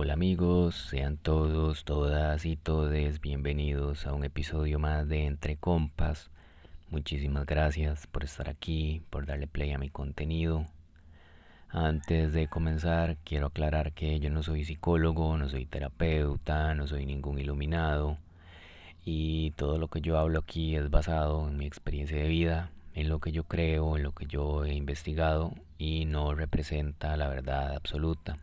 Hola amigos, sean todos, todas y todes bienvenidos a un episodio más de Entre Compas. Muchísimas gracias por estar aquí, por darle play a mi contenido. Antes de comenzar, quiero aclarar que yo no soy psicólogo, no soy terapeuta, no soy ningún iluminado. Y todo lo que yo hablo aquí es basado en mi experiencia de vida, en lo que yo creo, en lo que yo he investigado y no representa la verdad absoluta.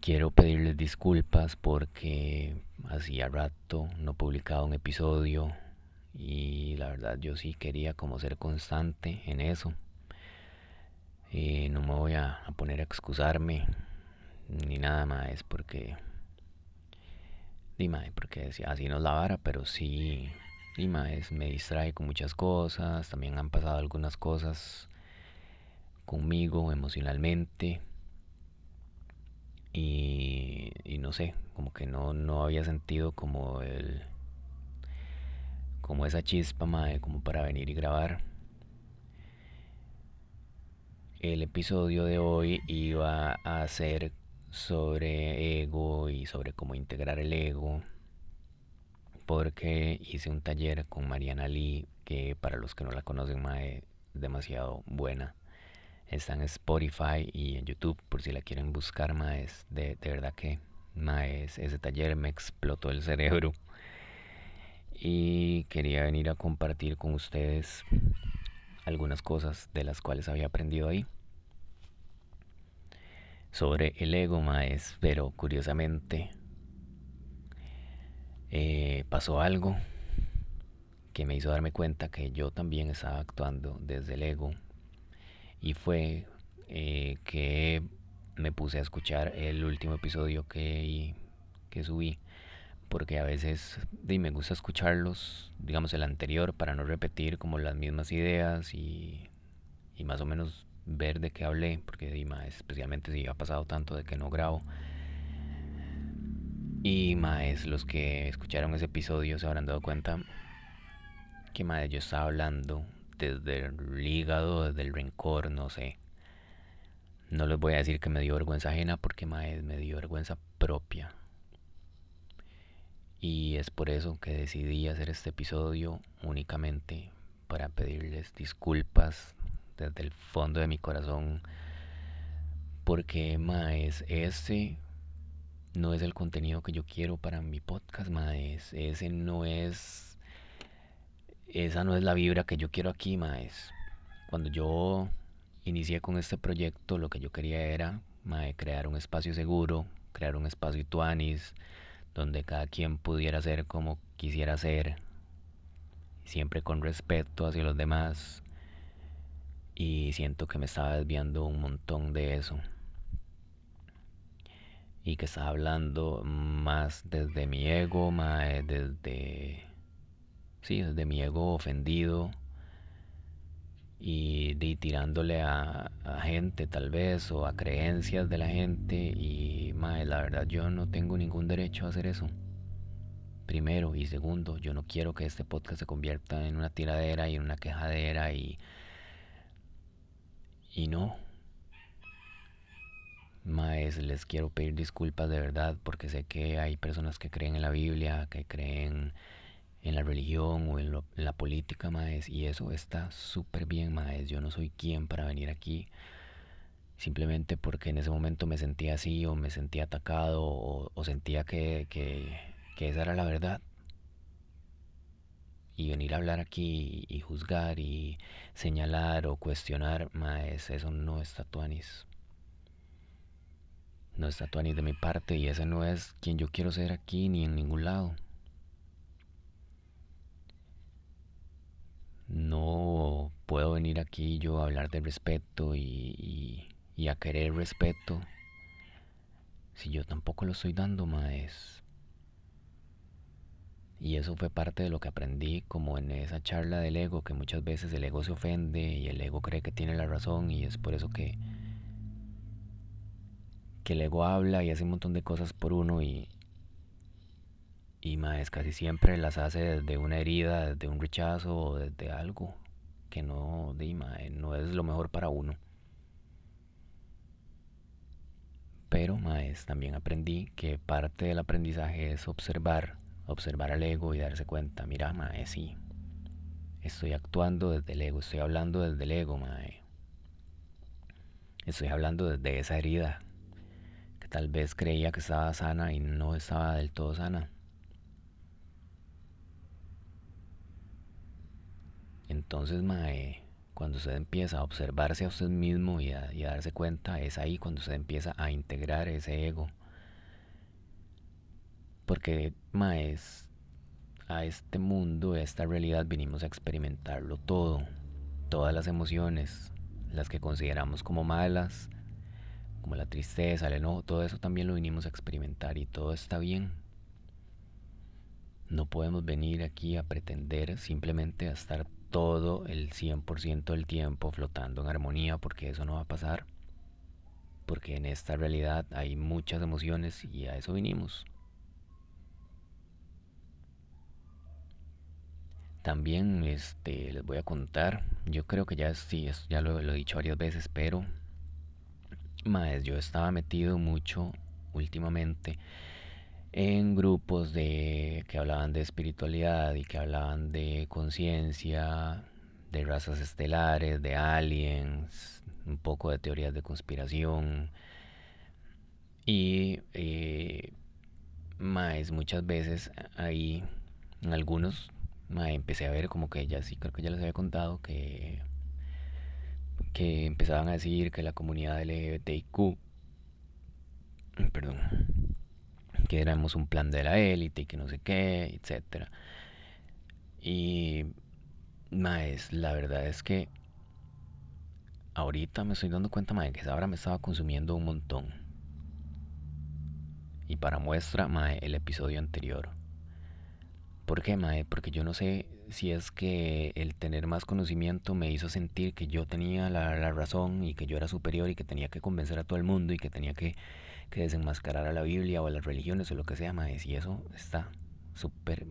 Quiero pedirles disculpas porque hacía rato no publicaba un episodio y la verdad yo sí quería como ser constante en eso. Y no me voy a, poner a excusarme ni nada más porque Dime, porque así no la vara, pero sí Dime, me distrae con muchas cosas, también han pasado algunas cosas conmigo emocionalmente y, no sé, como que no, no había sentido como el como esa chispa madre, como para venir y grabar. El episodio de hoy iba a ser sobre ego y sobre cómo integrar el ego porque hice un taller con Mariana Lee que para los que no la conocen es demasiado buena Está en Spotify y en YouTube por si la quieren buscar, más de, de verdad que más ese taller me explotó el cerebro. Y quería venir a compartir con ustedes algunas cosas de las cuales había aprendido ahí. Sobre el ego, maes, pero curiosamente eh, pasó algo que me hizo darme cuenta que yo también estaba actuando desde el ego y fue eh, que me puse a escuchar el último episodio que, que subí porque a veces me gusta escucharlos, digamos el anterior, para no repetir como las mismas ideas y, y más o menos ver de qué hablé, porque especialmente si ha pasado tanto de que no grabo. Y más los que escucharon ese episodio se habrán dado cuenta que más yo estaba hablando desde el hígado, desde el rencor, no sé. No les voy a decir que me dio vergüenza ajena porque mae, me dio vergüenza propia. Y es por eso que decidí hacer este episodio únicamente para pedirles disculpas desde el fondo de mi corazón. Porque maes, ese no es el contenido que yo quiero para mi podcast, maes. Ese no es esa no es la vibra que yo quiero aquí, maes. Cuando yo inicié con este proyecto, lo que yo quería era crear un espacio seguro, crear un espacio tuanis, donde cada quien pudiera ser como quisiera ser, siempre con respeto hacia los demás. Y siento que me estaba desviando un montón de eso. Y que estaba hablando más desde mi ego, mae, desde sí, desde mi ego ofendido y, tirándole a, gente tal vez o a creencias de la gente y mae, la verdad yo no tengo ningún derecho a hacer eso. Primero y segundo, yo no quiero que este podcast se convierta en una tiradera y en una quejadera y y no. Maes, les quiero pedir disculpas de verdad porque sé que hay personas que creen en la Biblia, que creen en la religión o en, la política, maes, y eso está súper bien, maes. Yo no soy quien para venir aquí simplemente porque en ese momento me sentía así o me sentía atacado o, sentía que, que, que, esa era la verdad. Y venir a hablar aquí y, juzgar y señalar o cuestionar, maes, eso no es tatuanis. No es tatuanis de mi parte y ese no es quien yo quiero ser aquí ni en ningún lado. No puedo venir aquí yo a hablar de respeto y, a querer respeto si yo tampoco lo estoy dando, maes. Y eso fue parte de lo que aprendí como en esa charla del ego, que muchas veces el ego se ofende y el ego cree que tiene la razón y es por eso que, que el ego habla y hace un montón de cosas por uno y, y más casi siempre las hace desde una herida, desde un rechazo o desde algo que no, no es lo mejor para uno. Pero, maes, también aprendí que parte del aprendizaje es observar, observar al ego y darse cuenta, mira, mae, sí, estoy actuando desde el ego, estoy hablando desde el ego, mae. Estoy hablando desde esa herida que tal vez creía que estaba sana y no estaba del todo sana. Entonces, mae, cuando usted empieza a observarse a usted mismo y a, darse cuenta, es ahí cuando usted empieza a integrar ese ego. Porque, mae, a este mundo, a esta realidad, vinimos a experimentarlo todo. Todas las emociones, las que consideramos como malas, como la tristeza, el enojo, todo eso también lo vinimos a experimentar y todo está bien. No podemos venir aquí a pretender simplemente a estar todo el 100% del tiempo flotando en armonía porque eso no va a pasar. Porque en esta realidad hay muchas emociones y a eso vinimos. También este, les voy a contar, yo creo que ya sí, ya lo, lo he dicho varias veces, pero más yo estaba metido mucho últimamente en grupos de que hablaban de espiritualidad y que hablaban de conciencia, de razas estelares, de aliens, un poco de teorías de conspiración. Y eh, más muchas veces ahí en algunos empecé a ver como que ya sí creo que ya les había contado que que empezaban a decir que la comunidad LGBTIQ perdón que éramos un plan de la élite y que no sé qué, etcétera. Y más, la verdad es que ahorita me estoy dando cuenta, mae, que ahora me estaba consumiendo un montón. Y para muestra, mae, el episodio anterior. ¿Por qué, mae? Porque yo no sé si es que el tener más conocimiento me hizo sentir que yo tenía la, la razón y que yo era superior y que tenía que convencer a todo el mundo y que tenía que que desenmascarar a la Biblia o a las religiones o lo que sea, mae, y eso está súper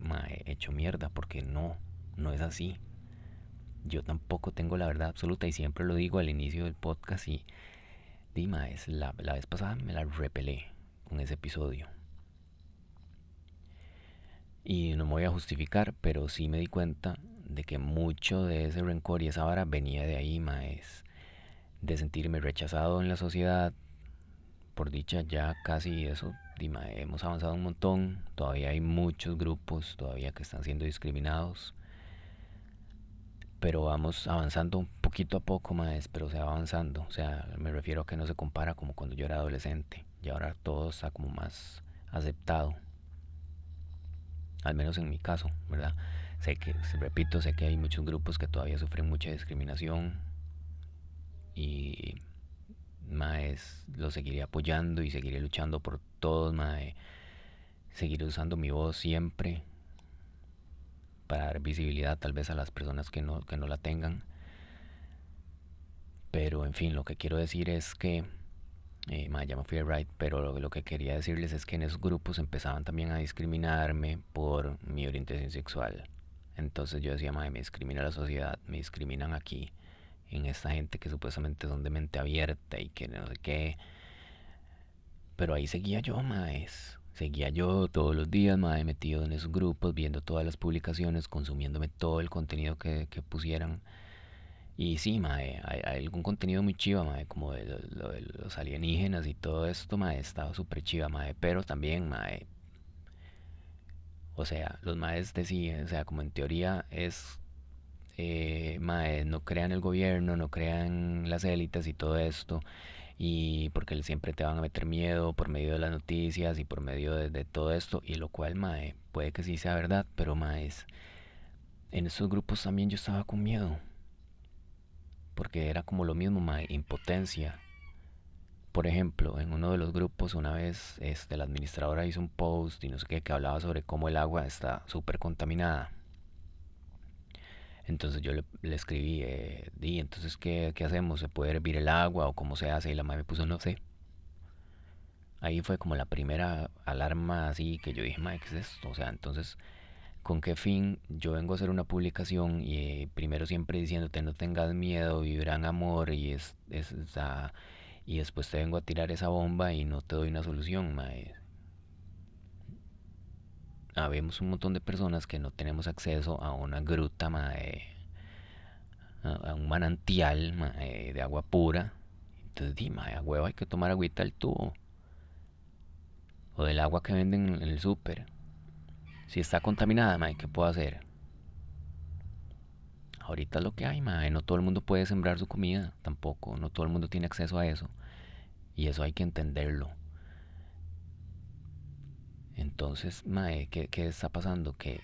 hecho mierda, porque no, no es así. Yo tampoco tengo la verdad absoluta y siempre lo digo al inicio del podcast y Dima es la, la vez pasada me la repelé con ese episodio. Y no me voy a justificar, pero sí me di cuenta de que mucho de ese rencor y esa vara venía de ahí, maes. De sentirme rechazado en la sociedad, por dicha ya casi eso, hemos avanzado un montón, todavía hay muchos grupos todavía que están siendo discriminados, pero vamos avanzando un poquito a poco más, pero se va avanzando, o sea, me refiero a que no se compara como cuando yo era adolescente, y ahora todo está como más aceptado, al menos en mi caso, ¿verdad? Sé que, repito, sé que hay muchos grupos que todavía sufren mucha discriminación y Maes, lo seguiré apoyando y seguiré luchando por todos, mae. Seguiré usando mi voz siempre para dar visibilidad tal vez a las personas que no, que no la tengan. Pero en fin, lo que quiero decir es que, eh, me fui a right, pero lo, que quería decirles es que en esos grupos empezaban también a discriminarme por mi orientación sexual. Entonces yo decía, mae, me discrimina la sociedad, me discriminan aquí en esta gente que supuestamente son de mente abierta y que no sé qué. Pero ahí seguía yo, maes. Seguía yo todos los días, mae, metido en esos grupos, viendo todas las publicaciones, consumiéndome todo el contenido que, pusieran. Y sí, mae, hay, algún contenido muy chiva, mae, como de, los alienígenas y todo esto, mae, estaba súper chiva, mae. Pero también, mae, o sea, los maes decían, o sea, como en teoría es eh, no crean el gobierno, no crean las élites y todo esto, y porque siempre te van a meter miedo por medio de las noticias y por medio de, todo esto, y lo cual, mae, puede que sí sea verdad, pero maes, en esos grupos también yo estaba con miedo, porque era como lo mismo, mae, impotencia. Por ejemplo, en uno de los grupos una vez este, la administradora hizo un post y no sé qué que hablaba sobre cómo el agua está súper contaminada. Entonces yo le, escribí, eh, di, entonces ¿qué, ¿qué, hacemos? ¿Se puede hervir el agua o cómo se hace? Y la madre me puso, no sé. Ahí fue como la primera alarma así que yo dije, madre, ¿qué es esto? O sea, entonces, ¿con qué fin yo vengo a hacer una publicación y eh, primero siempre diciéndote no tengas miedo, vibran amor y es, es, y después te vengo a tirar esa bomba y no te doy una solución, mae. Habemos un montón de personas que no tenemos acceso a una gruta, mae, a, un manantial de agua pura. Entonces, di, mae, a huevo hay que tomar agüita del tubo. O del agua que venden en el súper. Si está contaminada, mae, ¿qué puedo hacer? Ahorita es lo que hay, mae. No todo el mundo puede sembrar su comida, tampoco. No todo el mundo tiene acceso a eso. Y eso hay que entenderlo. Entonces, mae, ¿qué, ¿qué, está pasando? Que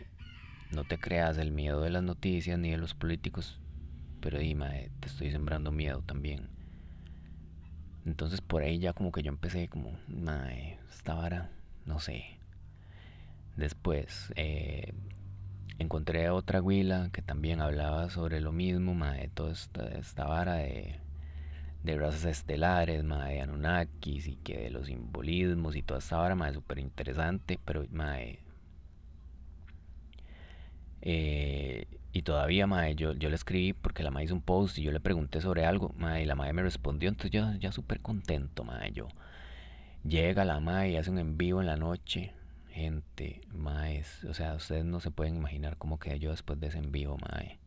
no te creas el miedo de las noticias ni de los políticos, pero di, mae, te estoy sembrando miedo también. Entonces por ahí ya como que yo empecé como, mae, esta vara, no sé. Después, eh, encontré otra huila que también hablaba sobre lo mismo, mae, toda esta, vara de, de razas estelares, mae, de Anunnakis y que de los simbolismos y toda esta vara, mae, súper interesante, pero mae, eh, y todavía, mae, yo, yo le escribí porque la mae hizo un post y yo le pregunté sobre algo, mae, y la mae me respondió, entonces yo ya súper contento, yo. Llega la mae y hace un en vivo en la noche, gente, maes, o sea, ustedes no se pueden imaginar cómo quedé yo después de ese en vivo, mae.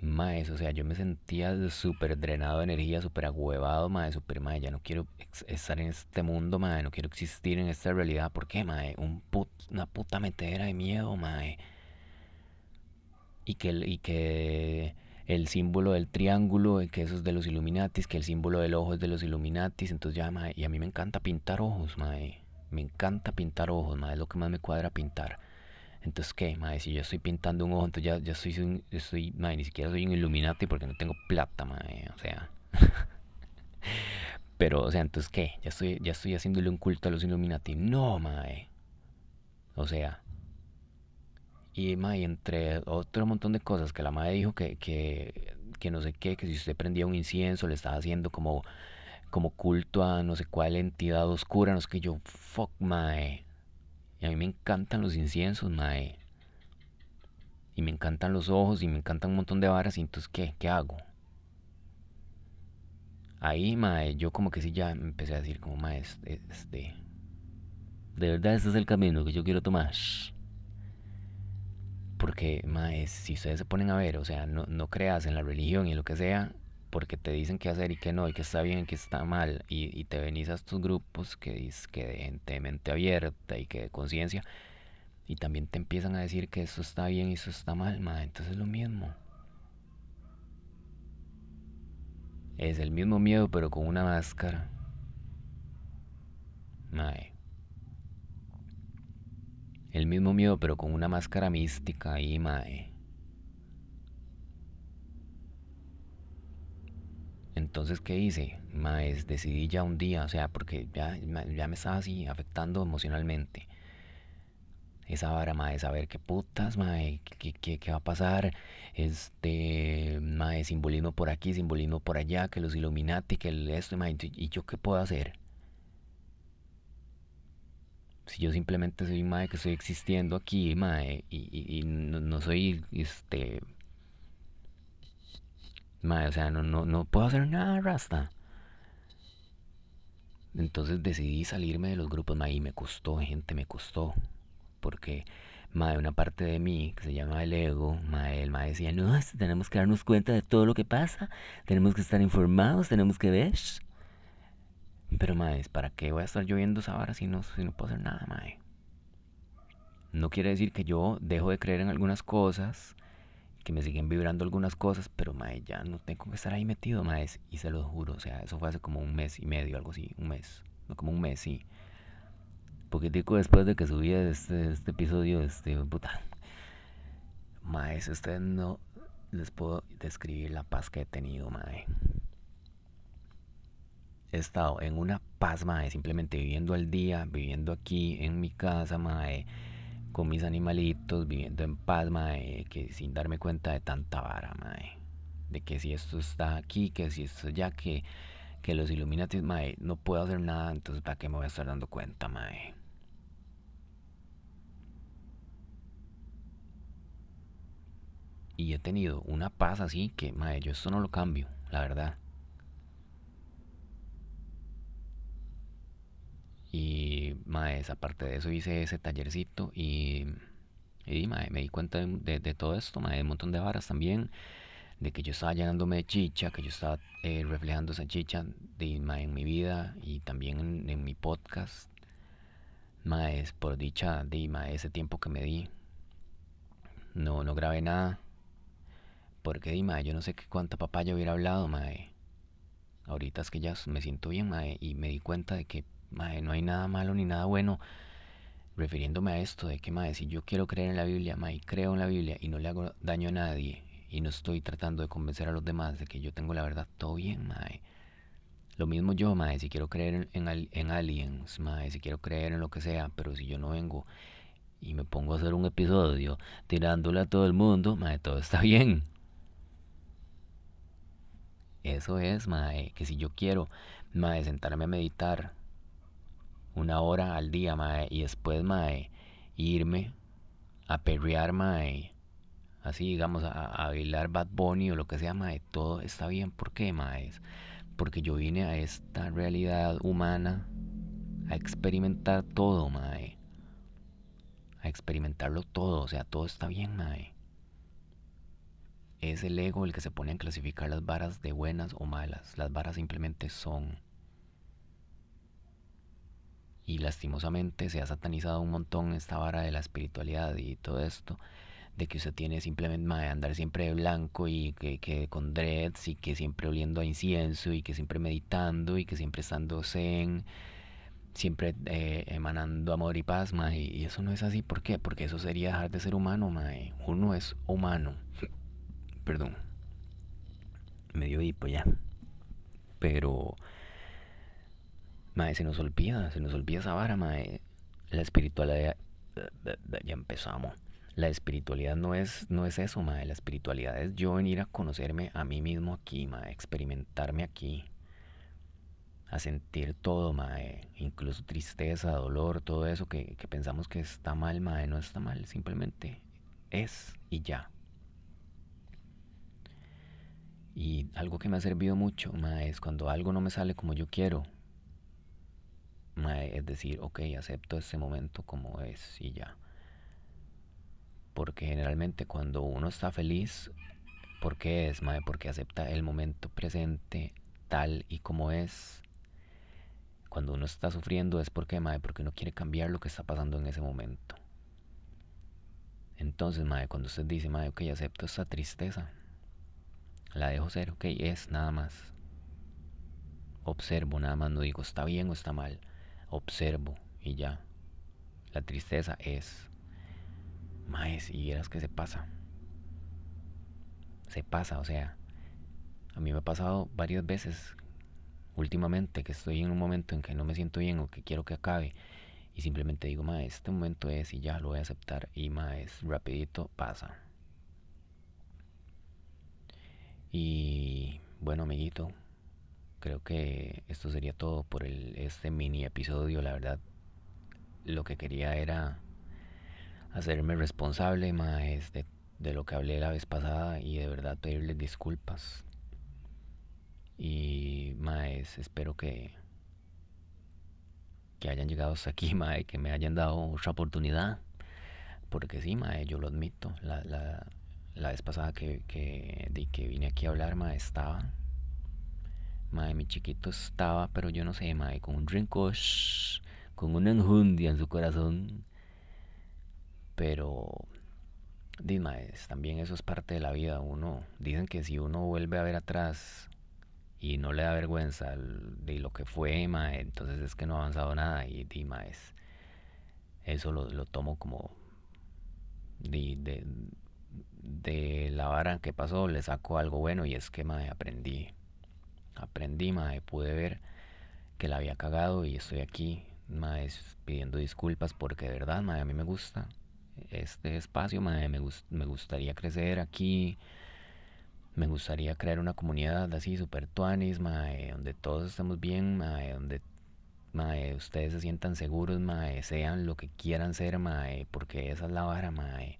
Maes, o sea, yo me sentía súper drenado de energía, súper agüevado, mae, súper, mae, ya no quiero estar en este mundo, mae, no quiero existir en esta realidad, ¿por qué, mae? Un put, una puta metedera de miedo, mae. Y que, y que el símbolo del triángulo, que eso es de los Illuminatis, que el símbolo del ojo es de los Illuminatis, entonces ya, mae, y a mí me encanta pintar ojos, mae. Me encanta pintar ojos, mae, es lo que más me cuadra pintar. Entonces, ¿qué? Madre, si yo estoy pintando un ojo, entonces ya, ya estoy madre, ni siquiera soy un Illuminati porque no tengo plata, madre, o sea. Pero, o sea, entonces, ¿qué? Ya estoy, ya estoy haciéndole un culto a los Illuminati. No, madre. O sea. Y, madre, entre otro montón de cosas que la madre dijo que, que, que no sé qué, que si usted prendía un incienso le estaba haciendo como como culto a no sé cuál entidad oscura, no sé qué yo, fuck, mae. Y a mí me encantan los inciensos, mae. Y me encantan los ojos y me encantan un montón de varas. Y entonces, ¿qué? ¿Qué hago? Ahí, mae, yo como que sí ya empecé a decir, como, mae, este, de verdad este es el camino que yo quiero tomar. Porque, mae, si ustedes se ponen a ver, o sea, no, no creas en la religión y lo que sea, porque te dicen qué hacer y qué no, y qué está bien y qué está mal, y, te venís a estos grupos que, que de gente de mente abierta y que de conciencia, y también te empiezan a decir que eso está bien y eso está mal, ma, entonces es lo mismo. Es el mismo miedo, pero con una máscara. Mae. El mismo miedo, pero con una máscara mística ahí, mae. Entonces, ¿qué hice? Maes, decidí ya un día, o sea, porque ya, ya me estaba así afectando emocionalmente. Esa vara, mae, saber qué putas, mae, qué, qué, qué va a pasar. Este, mae, simbolismo por aquí, simbolismo por allá, que los Illuminati, que el esto, mae, ¿y yo qué puedo hacer? Si yo simplemente soy mae que estoy existiendo aquí, mae, y, y, no, no soy, este, o sea, no, no, no puedo hacer nada, Rasta. Entonces decidí salirme de los grupos, mae, y me costó, gente, me costó. Porque, mae, una parte de mí, que se llama el ego, mae, el mae decía, no, tenemos que darnos cuenta de todo lo que pasa, tenemos que estar informados, tenemos que ver. Pero, mae, ¿para qué voy a estar lloviendo esa vara si no, si no puedo hacer nada, mae? No quiere decir que yo dejo de creer en algunas cosas, que me siguen vibrando algunas cosas, pero mae, ya no tengo que estar ahí metido, mae, y se lo juro, o sea, eso fue hace como un mes y medio, algo así, un mes, no como un mes, sí. Poquitico después de que subí este, este episodio, este, puta, mae, ustedes no les puedo describir la paz que he tenido, mae. He estado en una paz, mae, simplemente viviendo al día, viviendo aquí en mi casa, mae con mis animalitos, viviendo en paz, mae, que sin darme cuenta de tanta vara, mae. De que si esto está aquí, que si esto ya, que, que los Illuminati, mae, no puedo hacer nada, entonces ¿para qué me voy a estar dando cuenta, mae? Y he tenido una paz así que, mae, yo esto no lo cambio, la verdad. Maes, aparte de eso hice ese tallercito y, y mae, me di cuenta de, de, todo esto, mae, un montón de varas también, de que yo estaba llenándome de chicha, que yo estaba eh, reflejando esa chicha de, mae, en mi vida y también en, mi podcast. Maes, por dicha de mae, ese tiempo que me di, no, no grabé nada. Porque di, mae, yo no sé qué cuánta papaya hubiera hablado, mae. Ahorita es que ya me siento bien, mae, y me di cuenta de que, no hay nada malo ni nada bueno refiriéndome a esto de que, mae, si yo quiero creer en la Biblia, mae, creo en la Biblia y no le hago daño a nadie y no estoy tratando de convencer a los demás de que yo tengo la verdad, todo bien, mae. Lo mismo yo, mae, si quiero creer en, en, en aliens, mae, si quiero creer en lo que sea, pero si yo no vengo y me pongo a hacer un episodio tirándole a todo el mundo, mae, todo está bien. Eso es, mae, que si yo quiero, mae, sentarme a meditar una hora al día, mae, y después, mae, irme a perrear, mae, así, digamos, a, a bailar Bad Bunny o lo que sea, mae, todo está bien. ¿Por qué, mae? Porque yo vine a esta realidad humana a experimentar todo, mae. A experimentarlo todo, o sea, todo está bien, mae. Es el ego el que se pone a clasificar las varas de buenas o malas. Las varas simplemente son. Y lastimosamente se ha satanizado un montón esta vara de la espiritualidad y todo esto. De que usted tiene simplemente mae, andar siempre de blanco y que, que con dreads y que siempre oliendo a incienso y que siempre meditando y que siempre estando zen siempre eh, emanando amor y paz, mae, y eso no es así, ¿por qué? Porque eso sería dejar de ser humano, mae. Uno es humano. Perdón. Medio hipo ya. Pero mae, se nos olvida, se nos olvida esa vara, mae. La espiritualidad ya empezamos. La espiritualidad no es, no es eso, mae. La espiritualidad es yo venir a conocerme a mí mismo aquí, mae. Experimentarme aquí a sentir todo, mae, incluso tristeza, dolor, todo eso que, que, pensamos que está mal, mae, no está mal, simplemente es y ya. Y algo que me ha servido mucho, mae, es cuando algo no me sale como yo quiero, mae, es decir, ok, acepto este momento como es y ya. Porque generalmente cuando uno está feliz, ¿por qué es, mae? Porque acepta el momento presente tal y como es cuando uno está sufriendo es porque, madre, porque uno quiere cambiar lo que está pasando en ese momento. Entonces, madre, cuando usted dice, madre, ok, acepto esta tristeza, la dejo ser, ok, es nada más. Observo, nada más, no digo está bien o está mal. Observo y ya. La tristeza es. Mae, si vieras que se pasa. Se pasa, o sea. A mí me ha pasado varias veces últimamente que estoy en un momento en que no me siento bien o que quiero que acabe y simplemente digo, ma, este momento es y ya lo voy a aceptar y ma, es rapidito pasa. Y bueno, amiguito, creo que esto sería todo por el, este mini episodio, la verdad. Lo que quería era hacerme responsable, ma, de, de lo que hablé la vez pasada y de verdad pedirles disculpas y maes, espero que que hayan llegado hasta aquí, mae, que me hayan dado otra oportunidad. Porque sí, mae, yo lo admito. La, la, la vez pasada que, que, de que vine aquí a hablar, mae, estaba. Mae, mi chiquito estaba, pero yo no sé, mae, con un rencor, con una enjundia en su corazón. Pero, dime, también eso es parte de la vida. Uno, dicen que si uno vuelve a ver atrás y no le da vergüenza de lo que fue, mae, entonces es que no ha avanzado nada y, y es, eso lo, lo, tomo como de, de, de, la vara que pasó, le saco algo bueno y es que mae, aprendí, aprendí, mae, pude ver que la había cagado y estoy aquí, mae, pidiendo disculpas porque de verdad, mae, a mí me gusta este espacio, me, gust me gustaría crecer aquí, me gustaría crear una comunidad así super tuanis, mae, donde todos estemos bien, mae, donde mae, ustedes se sientan seguros, mae, sean lo que quieran ser, mae, porque esa es la vara, mae.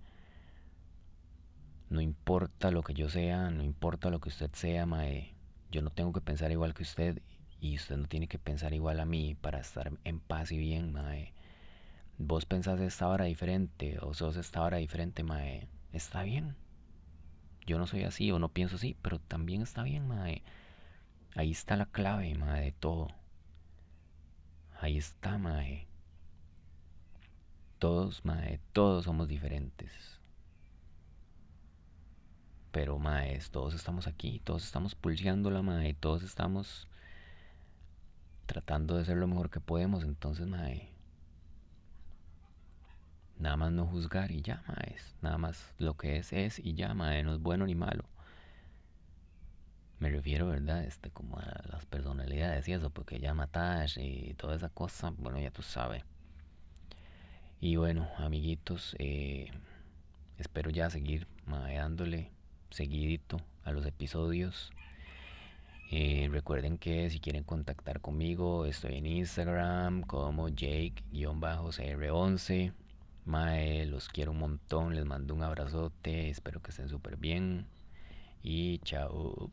No importa lo que yo sea, no importa lo que usted sea, mae. Yo no tengo que pensar igual que usted y usted no tiene que pensar igual a mí para estar en paz y bien, mae. vos pensás esta hora diferente o sos esta hora diferente, mae, está bien. Yo no soy así o no pienso así, pero también está bien, mae. Ahí está la clave, mae, de todo. Ahí está, mae. Todos, mae, todos somos diferentes. Pero, mae, todos estamos aquí, todos estamos pulseándola, mae, todos estamos tratando de ser lo mejor que podemos. Entonces, mae, nada más no juzgar y ya, mae, nada más lo que es es y ya, mae, no es bueno ni malo. Me refiero, ¿verdad? Este, como a las personalidades y eso, porque ya matar y toda esa cosa, bueno, ya tú sabes. Y bueno, amiguitos, eh, espero ya seguir dándole seguidito a los episodios. Eh, recuerden que si quieren contactar conmigo, estoy en Instagram como Jake-CR11. Mae, los quiero un montón, les mando un abrazote, espero que estén súper bien y chao.